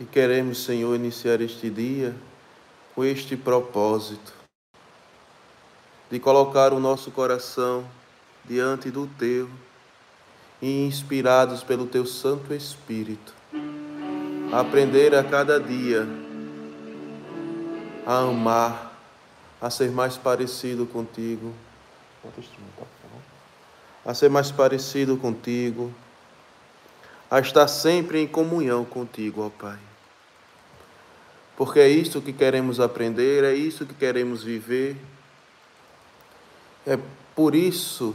E queremos, Senhor, iniciar este dia com este propósito de colocar o nosso coração diante do Teu e inspirados pelo Teu Santo Espírito, aprender a cada dia a amar, a ser mais parecido contigo, a ser mais parecido contigo, a estar sempre em comunhão contigo, ó Pai porque é isso que queremos aprender, é isso que queremos viver. É por isso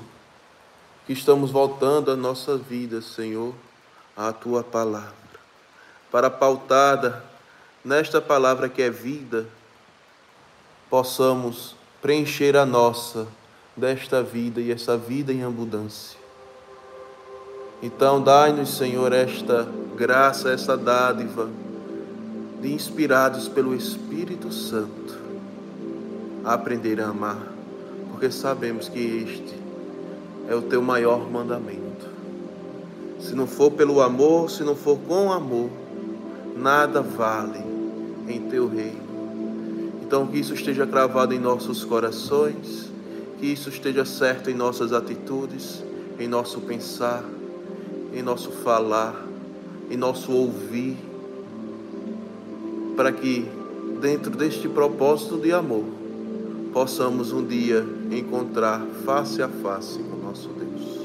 que estamos voltando a nossa vida, Senhor, à tua palavra, para pautada nesta palavra que é vida, possamos preencher a nossa desta vida e essa vida em abundância. Então, dai-nos, Senhor, esta graça, essa dádiva inspirados pelo Espírito Santo, a aprender a amar, porque sabemos que este é o teu maior mandamento. Se não for pelo amor, se não for com amor, nada vale em teu reino. Então, que isso esteja cravado em nossos corações, que isso esteja certo em nossas atitudes, em nosso pensar, em nosso falar, em nosso ouvir para que, dentro deste propósito de amor, possamos um dia encontrar face a face com nosso Deus.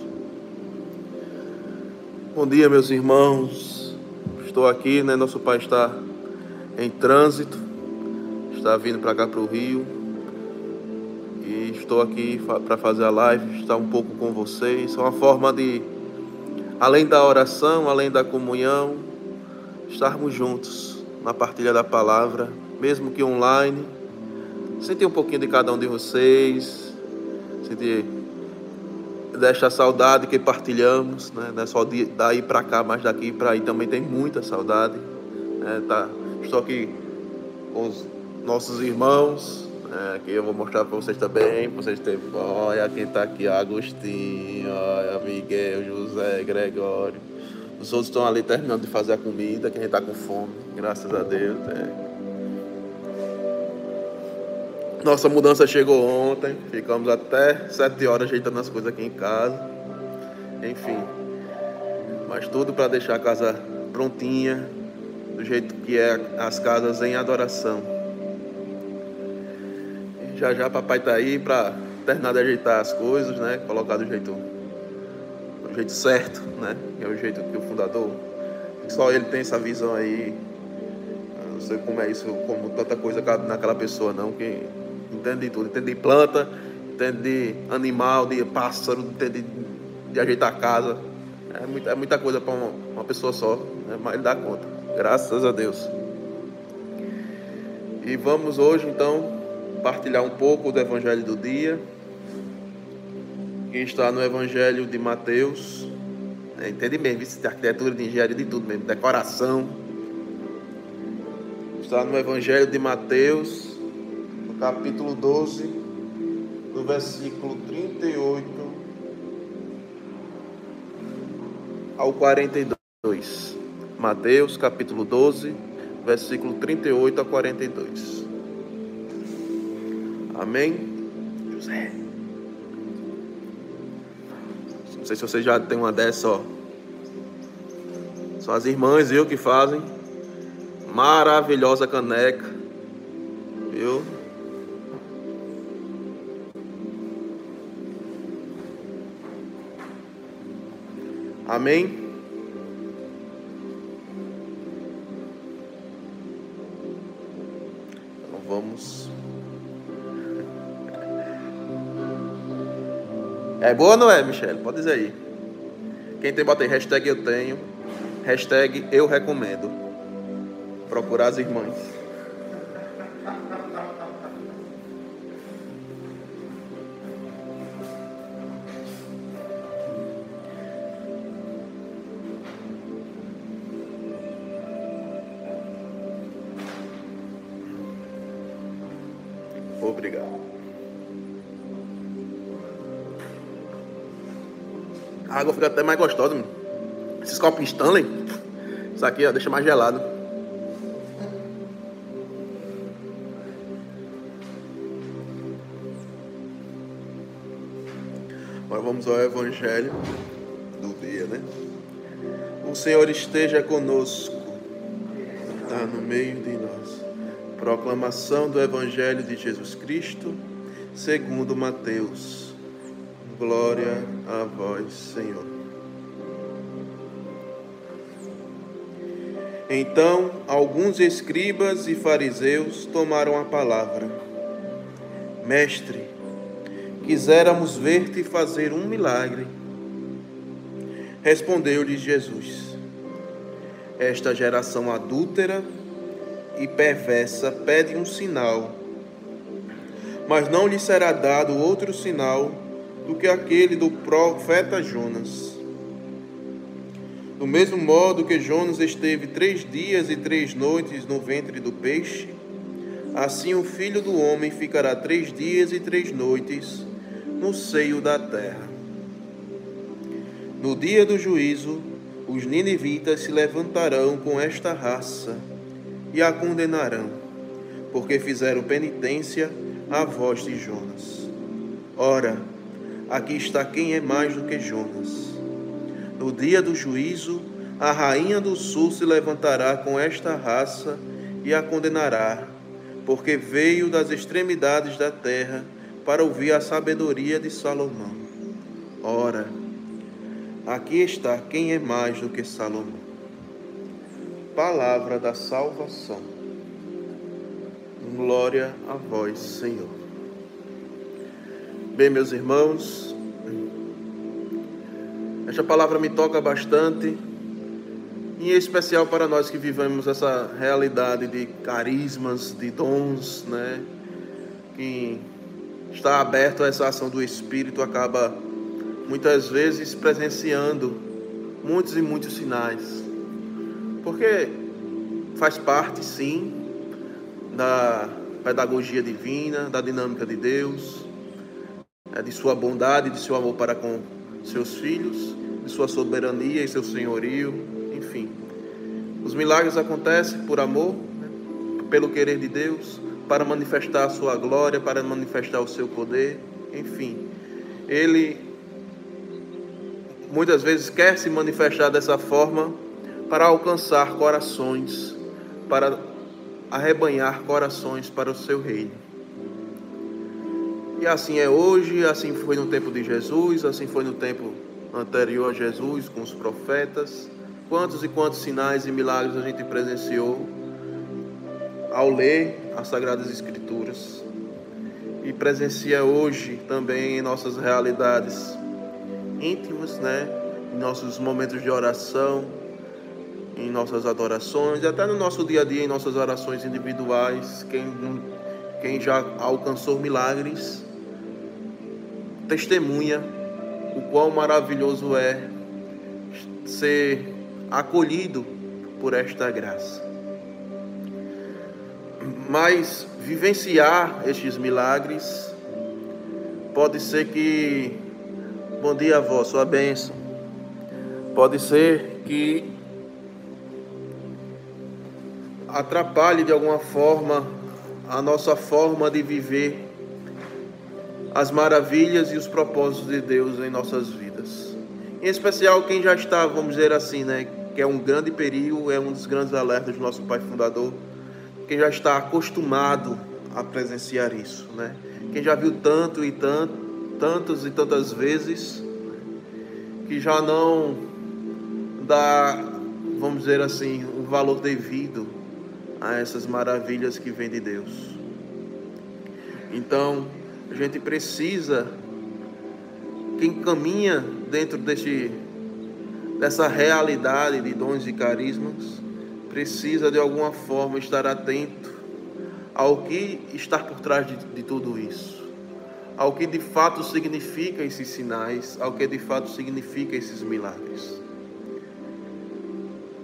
Bom dia, meus irmãos. Estou aqui, né? Nosso pai está em trânsito, está vindo para cá para o Rio. E estou aqui para fazer a live, estar um pouco com vocês. É uma forma de, além da oração, além da comunhão, estarmos juntos na partilha da palavra, mesmo que online. Sentir um pouquinho de cada um de vocês, sentir desta saudade que partilhamos, né? não é só de, daí para cá, mas daqui para aí também tem muita saudade. Né? Tá, estou aqui com os nossos irmãos, né? que eu vou mostrar para vocês também, para vocês terem. Olha quem está aqui, Agostinho, olha Miguel, José, Gregório. Os outros estão ali terminando de fazer a comida, que a gente está com fome, graças a Deus. É. Nossa mudança chegou ontem, ficamos até sete horas ajeitando as coisas aqui em casa. Enfim, mas tudo para deixar a casa prontinha, do jeito que é as casas em adoração. E já já papai tá aí para terminar de ajeitar as coisas, né? Colocar do jeito jeito certo, né? É o jeito que o fundador, só ele tem essa visão aí. Eu não sei como é isso, como tanta coisa cabe naquela pessoa, não, que entende de tudo, entende de planta, entende de animal, de pássaro, entende de, de ajeitar a casa. É muita, é muita coisa para uma, uma, pessoa só, né? mas ele dá conta. Graças a Deus. E vamos hoje então partilhar um pouco do Evangelho do dia que está no Evangelho de Mateus. É, entende mesmo, isso de arquitetura, de engenharia, de tudo mesmo, decoração. Está no Evangelho de Mateus, no capítulo 12, do versículo 38 ao 42. Mateus, capítulo 12, versículo 38 a 42. Amém? José sei se você já tem uma dessa, ó. São as irmãs, viu, que fazem. Maravilhosa caneca. Viu? Amém? Então vamos É boa ou não é, Michele? Pode dizer aí. Quem tem, bota aí, hashtag eu tenho, hashtag eu recomendo. Procurar as irmãs. Obrigado. água fica até mais gostosa. Mano. Esses copos Stanley, isso aqui ó, deixa mais gelado. Agora vamos ao Evangelho do dia, né? O Senhor esteja conosco, está no meio de nós. Proclamação do Evangelho de Jesus Cristo, segundo Mateus Glória a vós, Senhor. Então, alguns escribas e fariseus tomaram a palavra. Mestre, quiséramos ver-te fazer um milagre. Respondeu-lhe Jesus: Esta geração adúltera e perversa pede um sinal, mas não lhe será dado outro sinal do que aquele do profeta Jonas. Do mesmo modo que Jonas esteve três dias e três noites no ventre do peixe, assim o filho do homem ficará três dias e três noites no seio da terra. No dia do juízo, os ninivitas se levantarão com esta raça e a condenarão, porque fizeram penitência à voz de Jonas. Ora, aqui está quem é mais do que Jonas. No dia do juízo, a rainha do sul se levantará com esta raça e a condenará, porque veio das extremidades da terra para ouvir a sabedoria de Salomão. Ora, aqui está quem é mais do que Salomão. Palavra da salvação. Glória a vós, Senhor. Bem, meus irmãos, esta palavra me toca bastante, em especial para nós que vivemos essa realidade de carismas, de dons, né? Que está aberto a essa ação do Espírito, acaba muitas vezes presenciando muitos e muitos sinais. Porque faz parte, sim, da pedagogia divina, da dinâmica de Deus, de sua bondade, de seu amor para com seus filhos, de sua soberania e seu senhorio, enfim. Os milagres acontecem por amor, né, pelo querer de Deus, para manifestar a sua glória, para manifestar o seu poder, enfim. Ele muitas vezes quer se manifestar dessa forma para alcançar corações, para arrebanhar corações para o seu reino. E assim é hoje, assim foi no tempo de Jesus, assim foi no tempo anterior a Jesus com os profetas. Quantos e quantos sinais e milagres a gente presenciou ao ler as Sagradas Escrituras e presencia hoje também em nossas realidades íntimas, né? Em nossos momentos de oração, em nossas adorações, até no nosso dia a dia, em nossas orações individuais. Quem, quem já alcançou milagres, testemunha o quão maravilhoso é ser acolhido por esta graça mas vivenciar estes milagres pode ser que bom dia avó, sua bênção. Pode ser que atrapalhe de alguma forma a nossa forma de viver as maravilhas e os propósitos de Deus em nossas vidas. Em especial quem já está, vamos dizer assim, né, que é um grande perigo, é um dos grandes alertas do nosso Pai Fundador quem já está acostumado a presenciar isso, né? Quem já viu tanto e tanto, tantas e tantas vezes que já não dá, vamos dizer assim, o valor devido a essas maravilhas que vêm de Deus. Então, a gente precisa quem caminha dentro deste dessa realidade de dons e carismas precisa de alguma forma estar atento ao que está por trás de, de tudo isso, ao que de fato significa esses sinais, ao que de fato significa esses milagres.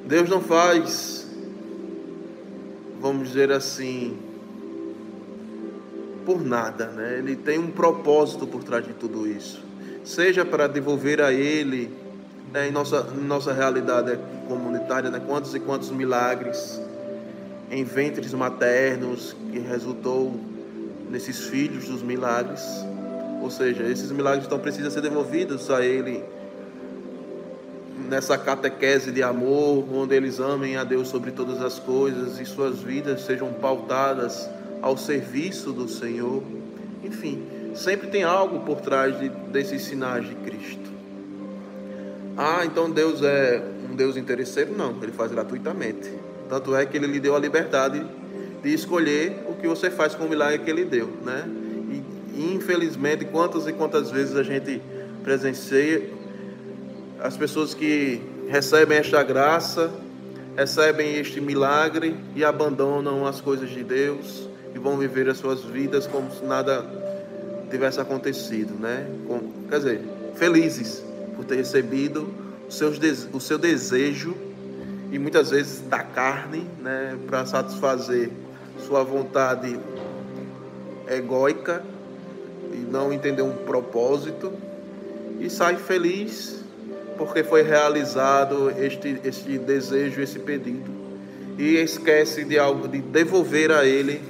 Deus não faz, vamos dizer assim, por nada, né? Ele tem um propósito por trás de tudo isso. Seja para devolver a Ele né, em nossa, nossa realidade comunitária, né, quantos e quantos milagres em ventres maternos que resultou nesses filhos dos milagres, Ou seja, esses milagres então precisam ser devolvidos a Ele nessa catequese de amor, onde eles amem a Deus sobre todas as coisas e suas vidas sejam pautadas ao serviço do Senhor. Enfim, sempre tem algo por trás de, desses sinais de Cristo. Ah, então Deus é um Deus interesseiro? Não, ele faz gratuitamente. Tanto é que ele lhe deu a liberdade de escolher o que você faz com o milagre que ele deu, né? E infelizmente, quantas e quantas vezes a gente presencia as pessoas que recebem esta graça, recebem este milagre e abandonam as coisas de Deus e vão viver as suas vidas como se nada tivesse acontecido, né? Com, quer dizer, felizes por ter recebido seus, o seu desejo e muitas vezes da carne, né, para satisfazer sua vontade egóica e não entender um propósito e sai feliz porque foi realizado este, este desejo, esse pedido. E esquece de algo, de devolver a Ele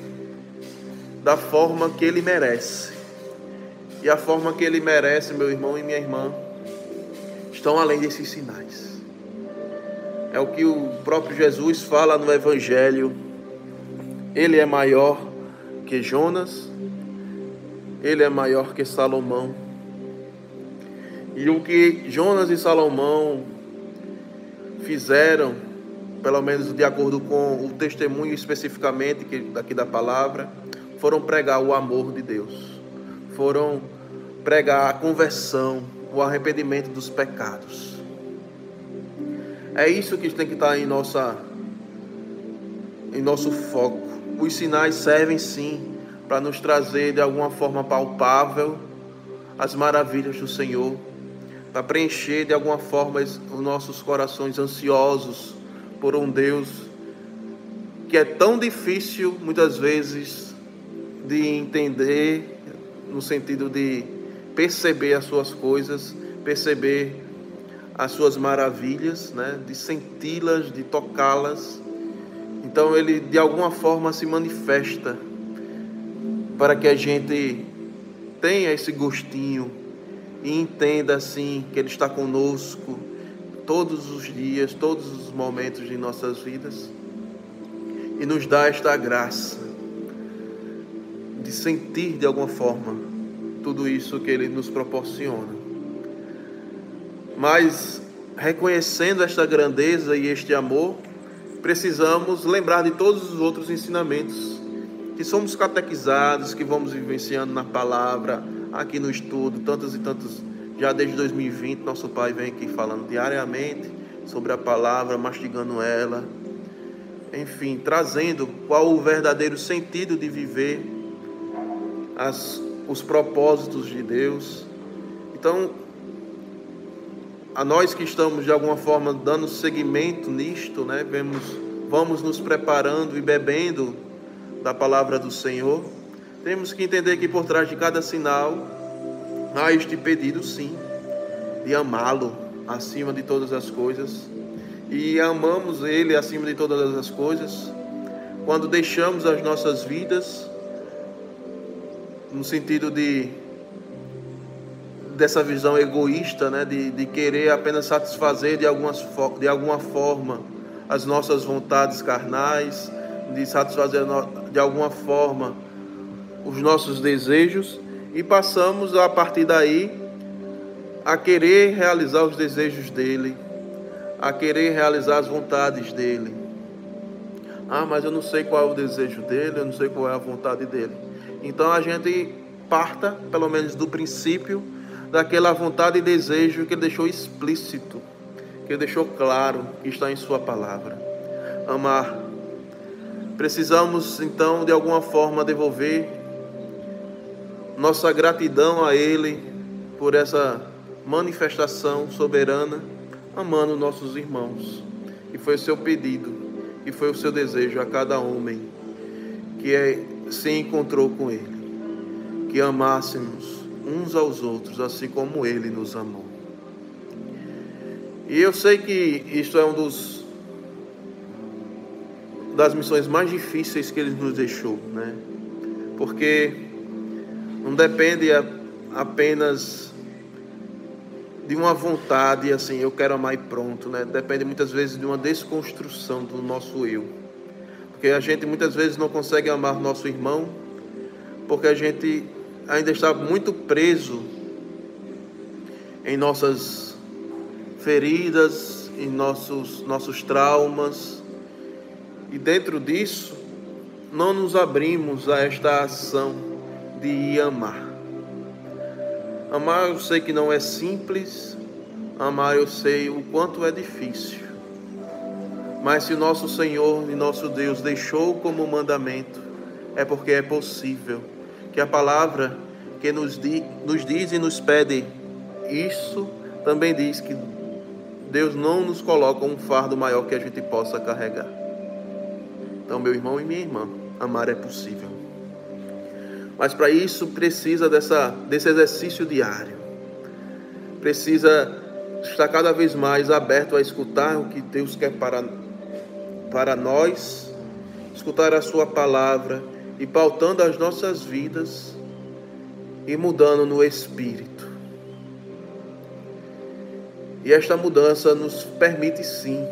da forma que Ele merece. E a forma que Ele merece, meu irmão e minha irmã, estão além desses sinais. É o que o próprio Jesus fala no Evangelho. Ele é maior que Jonas, ele é maior que Salomão. E o que Jonas e Salomão fizeram, pelo menos de acordo com o testemunho especificamente que daqui da palavra, foram pregar o amor de Deus. Foram pregar a conversão, o arrependimento dos pecados. É isso que tem que estar em nossa em nosso foco. Os sinais servem sim para nos trazer de alguma forma palpável as maravilhas do Senhor, para preencher de alguma forma os nossos corações ansiosos por um Deus que é tão difícil muitas vezes de entender, no sentido de perceber as suas coisas, perceber as suas maravilhas, né? de senti-las, de tocá-las. Então ele de alguma forma se manifesta para que a gente tenha esse gostinho e entenda assim que Ele está conosco todos os dias, todos os momentos de nossas vidas e nos dá esta graça de sentir de alguma forma tudo isso que Ele nos proporciona. Mas reconhecendo esta grandeza e este amor, precisamos lembrar de todos os outros ensinamentos que somos catequizados, que vamos vivenciando na palavra, aqui no estudo, tantos e tantos, já desde 2020, nosso Pai vem aqui falando diariamente sobre a palavra, mastigando ela, enfim, trazendo qual o verdadeiro sentido de viver as, os propósitos de Deus. Então, a nós que estamos de alguma forma dando seguimento nisto, né, vemos, vamos nos preparando e bebendo da palavra do Senhor temos que entender que por trás de cada sinal há este pedido, sim, de amá-lo acima de todas as coisas. E amamos Ele acima de todas as coisas quando deixamos as nossas vidas no sentido de dessa visão egoísta, né, de, de querer apenas satisfazer de, algumas, de alguma forma as nossas vontades carnais, de satisfazer de alguma forma os nossos desejos e passamos a partir daí a querer realizar os desejos dele, a querer realizar as vontades dele. Ah, mas eu não sei qual é o desejo dele, eu não sei qual é a vontade dele. Então a gente parta, pelo menos do princípio, daquela vontade e desejo que ele deixou explícito, que ele deixou claro que está em Sua palavra. Amar. Precisamos então de alguma forma devolver nossa gratidão a Ele por essa manifestação soberana, amando nossos irmãos. E foi o seu pedido, e foi o seu desejo a cada homem que é, se encontrou com Ele, que amássemos uns aos outros, assim como Ele nos amou. E eu sei que isso é um dos das missões mais difíceis que Ele nos deixou, né? Porque não depende apenas de uma vontade, assim, eu quero amar e pronto, né? Depende muitas vezes de uma desconstrução do nosso eu. Porque a gente muitas vezes não consegue amar nosso irmão, porque a gente ainda está muito preso em nossas feridas, em nossos, nossos traumas, e dentro disso, não nos abrimos a esta ação de amar. Amar eu sei que não é simples, amar eu sei o quanto é difícil. Mas se nosso Senhor e nosso Deus deixou como mandamento, é porque é possível. Que a palavra que nos, di, nos diz e nos pede isso também diz que Deus não nos coloca um fardo maior que a gente possa carregar. Então, meu irmão e minha irmã, amar é possível. Mas para isso precisa dessa, desse exercício diário. Precisa estar cada vez mais aberto a escutar o que Deus quer para, para nós, escutar a Sua palavra e pautando as nossas vidas e mudando no espírito. E esta mudança nos permite sim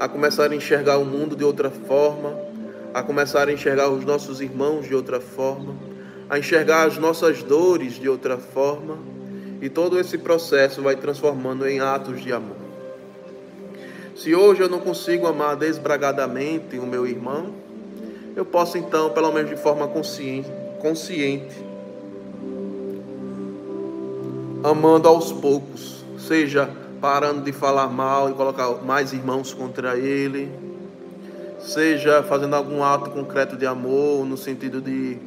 a começar a enxergar o mundo de outra forma, a começar a enxergar os nossos irmãos de outra forma, a enxergar as nossas dores de outra forma, e todo esse processo vai transformando em atos de amor. Se hoje eu não consigo amar desbragadamente o meu irmão, eu posso então, pelo menos de forma consciente, consciente amando aos poucos, seja parando de falar mal e colocar mais irmãos contra ele, seja fazendo algum ato concreto de amor, no sentido de,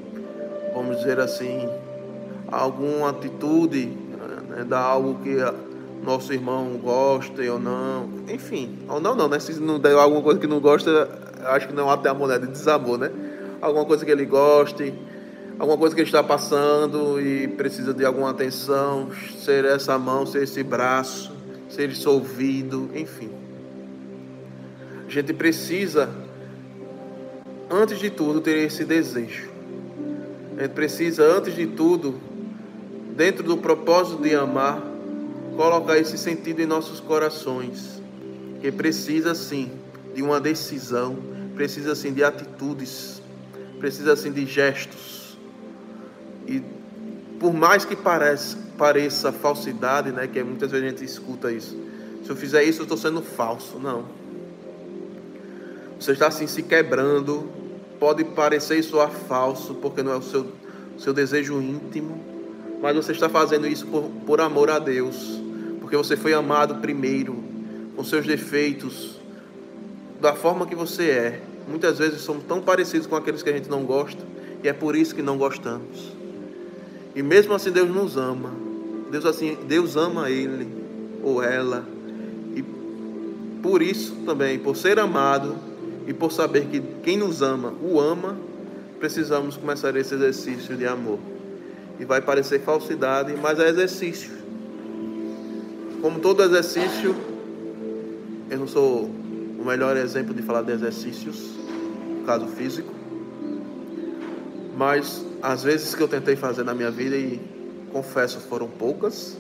vamos dizer assim, alguma atitude, né, dar algo que nosso irmão gosta ou não, enfim, ou não, não, né? Se não der alguma coisa que não gosta, acho que não até amor, né? De desamor, né? Alguma coisa que ele goste, alguma coisa que ele está passando e precisa de alguma atenção, ser essa mão, ser esse braço, ser esse ouvido, enfim. A gente precisa antes de tudo, ter esse desejo. A gente precisa, antes de tudo, dentro do propósito de amar, colocar esse sentido em nossos corações. Que precisa sim de uma decisão, precisa sim de atitudes, precisa sim de gestos. E por mais que pareça, pareça falsidade, né, que muitas vezes a gente escuta isso. Se eu fizer isso, eu estou sendo falso. Não. Você está assim se quebrando, Pode parecer e soar falso, porque não é o seu, seu desejo íntimo, mas você está fazendo isso por, por amor a Deus, porque você foi amado primeiro, com seus defeitos, da forma que você é. Muitas vezes somos tão parecidos com aqueles que a gente não gosta, e é por isso que não gostamos. E mesmo assim Deus nos ama. Deus assim, Deus ama ele ou ela. E por isso também, por ser amado, e por saber que quem nos ama o ama, precisamos começar esse exercício de amor. E vai parecer falsidade, mas é exercício. Como todo exercício, eu não sou o melhor exemplo de falar de exercícios, no caso físico, mas as vezes que eu tentei fazer na minha vida e confesso foram poucas,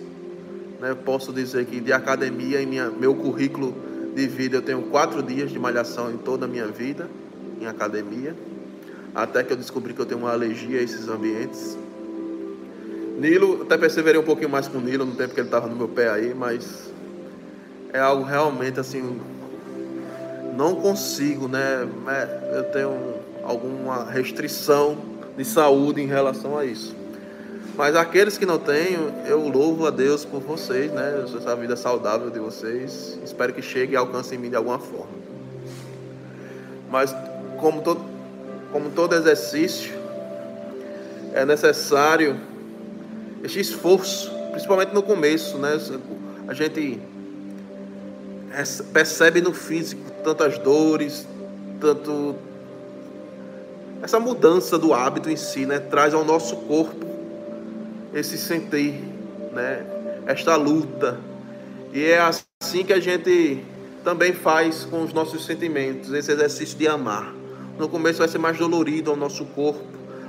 né, posso dizer que de academia em minha, meu currículo de vida, eu tenho quatro dias de malhação em toda a minha vida, em academia, até que eu descobri que eu tenho uma alergia a esses ambientes. Nilo, até perseverei um pouquinho mais com o Nilo no tempo que ele estava no meu pé aí, mas é algo realmente assim, não consigo, né? É, eu tenho alguma restrição de saúde em relação a isso. Mas aqueles que não têm, eu louvo a Deus por vocês, né? Essa vida saudável de vocês. Espero que chegue e alcance em mim de alguma forma. Mas como todo, como todo exercício, é necessário este esforço, principalmente no começo, né? A gente percebe no físico tantas dores, tanto essa mudança do hábito em si, né? Traz ao nosso corpo esse sentir, né? Esta luta. E é assim que a gente também faz com os nossos sentimentos, esse exercício de amar. No começo vai ser mais dolorido ao nosso corpo,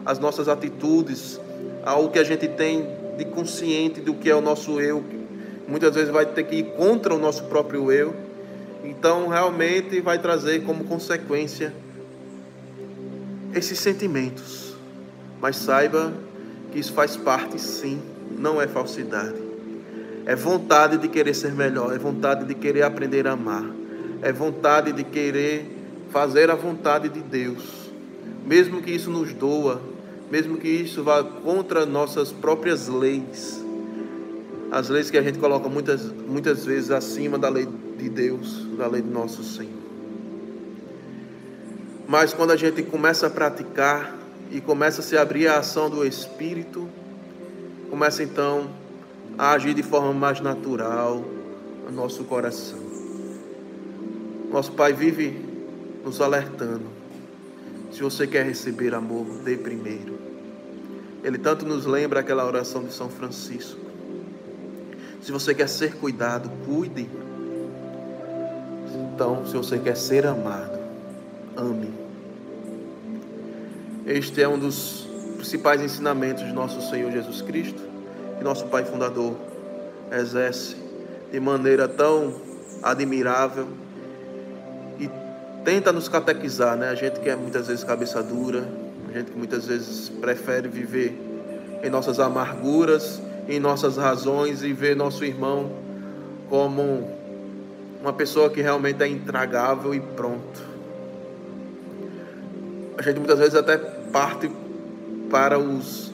as nossas atitudes, ao que a gente tem de consciente do que é o nosso eu. Muitas vezes vai ter que ir contra o nosso próprio eu. Então, realmente vai trazer como consequência esses sentimentos. Mas saiba que isso faz parte, sim, não é falsidade. É vontade de querer ser melhor, é vontade de querer aprender a amar, é vontade de querer fazer a vontade de Deus, mesmo que isso nos doa, mesmo que isso vá contra nossas próprias leis, as leis que a gente coloca muitas, muitas vezes acima da lei de Deus, da lei do nosso Senhor. Mas quando a gente começa a praticar e começa a se abrir a ação do Espírito, começa então a agir de forma mais natural no nosso coração. Nosso Pai vive nos alertando. Se você quer receber amor, dê primeiro. Ele tanto nos lembra aquela oração de São Francisco. Se você quer ser cuidado, cuide. Então, se você quer ser amado, ame. Este é um dos principais ensinamentos de nosso Senhor Jesus Cristo, que nosso Pai Fundador exerce de maneira tão admirável e tenta nos catequizar, né? A gente que é muitas vezes cabeça dura, gente que muitas vezes prefere viver em nossas amarguras, em nossas razões e ver nosso irmão como uma pessoa que realmente é intragável e pronto. A gente muitas vezes até parte para os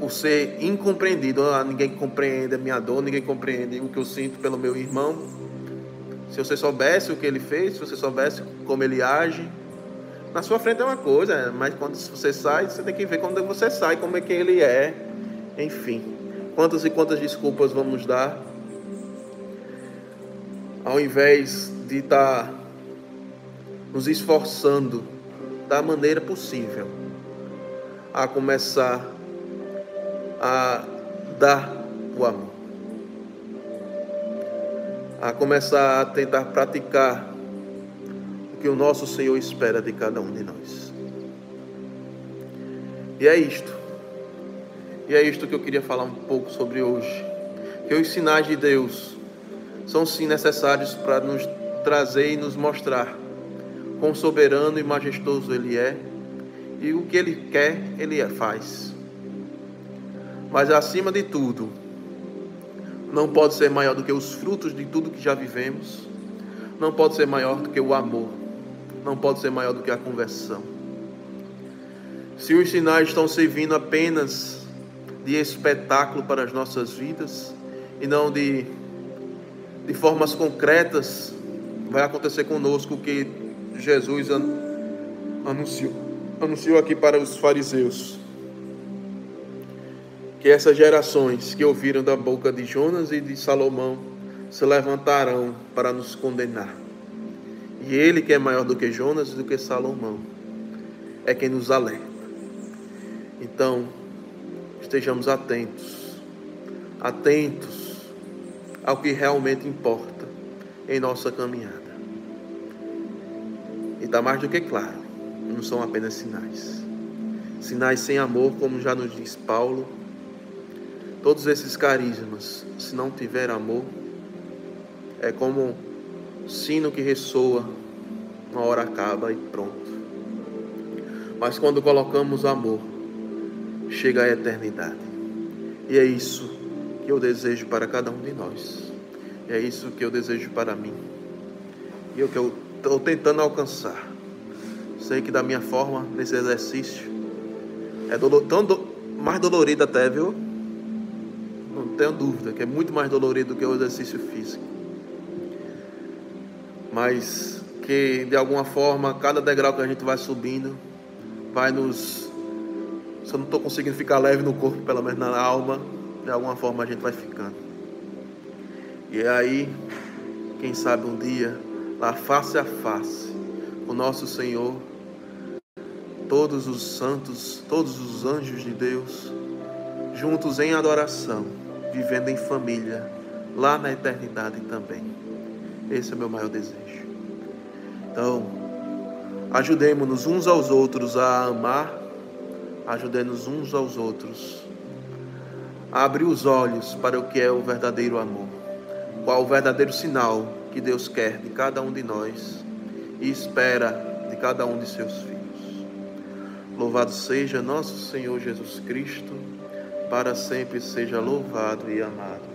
o ser incompreendido. Ah, ninguém compreende a minha dor, ninguém compreende o que eu sinto pelo meu irmão. Se você soubesse o que ele fez, se você soubesse como ele age, na sua frente é uma coisa, mas quando você sai, você tem que ver quando você sai, como é que ele é. Enfim, quantas e quantas desculpas vamos dar ao invés de estar tá nos esforçando da maneira possível a começar a dar o amor, a começar a tentar praticar que o nosso Senhor espera de cada um de nós. E é isto. E é isto que eu queria falar um pouco sobre hoje. Que os sinais de Deus são sim necessários para nos trazer e nos mostrar quão soberano e majestoso Ele é e o que Ele quer, Ele faz. Mas acima de tudo, não pode ser maior do que os frutos de tudo que já vivemos, não pode ser maior do que o amor, não pode ser maior do que a conversão. Se os sinais estão servindo apenas de espetáculo para as nossas vidas e não de, de formas concretas, vai acontecer conosco o que Jesus anunciou, anunciou aqui para os fariseus. Que essas gerações que ouviram da boca de Jonas e de Salomão se levantarão para nos condenar. E ele, que é maior do que Jonas e do que Salomão, é quem nos alerta. Então, estejamos atentos, atentos ao que realmente importa em nossa caminhada. E está mais do que claro, não são apenas sinais. Sinais sem amor, como já nos diz Paulo. Todos esses carismas, se não tiver amor, é como sino que ressoa, uma hora acaba e pronto. Mas quando colocamos amor, chega a eternidade. E é isso que eu desejo para cada um de nós. E é isso que eu desejo para mim. E é o que eu Estou tentando alcançar. Sei que da minha forma, nesse exercício, é tão do, mais dolorido até, viu? Não tenho dúvida que é muito mais dolorido do que o exercício físico. Mas que de alguma forma, cada degrau que a gente vai subindo, vai nos. Se eu não estou conseguindo ficar leve no corpo, pelo menos na alma, de alguma forma a gente vai ficando. E aí, quem sabe um dia lá face a face com nosso Senhor, todos os santos, todos os anjos de Deus, juntos em adoração, vivendo em família, lá na eternidade também. Esse é o meu maior desejo. Então, ajudemos-nos uns aos outros a amar, ajudemos uns aos outros a abrir os olhos para o que é o verdadeiro amor, qual o verdadeiro sinal que Deus quer de cada um de nós e espera de cada um de seus filhos. Louvado seja nosso Senhor Jesus Cristo, para sempre seja louvado e amado.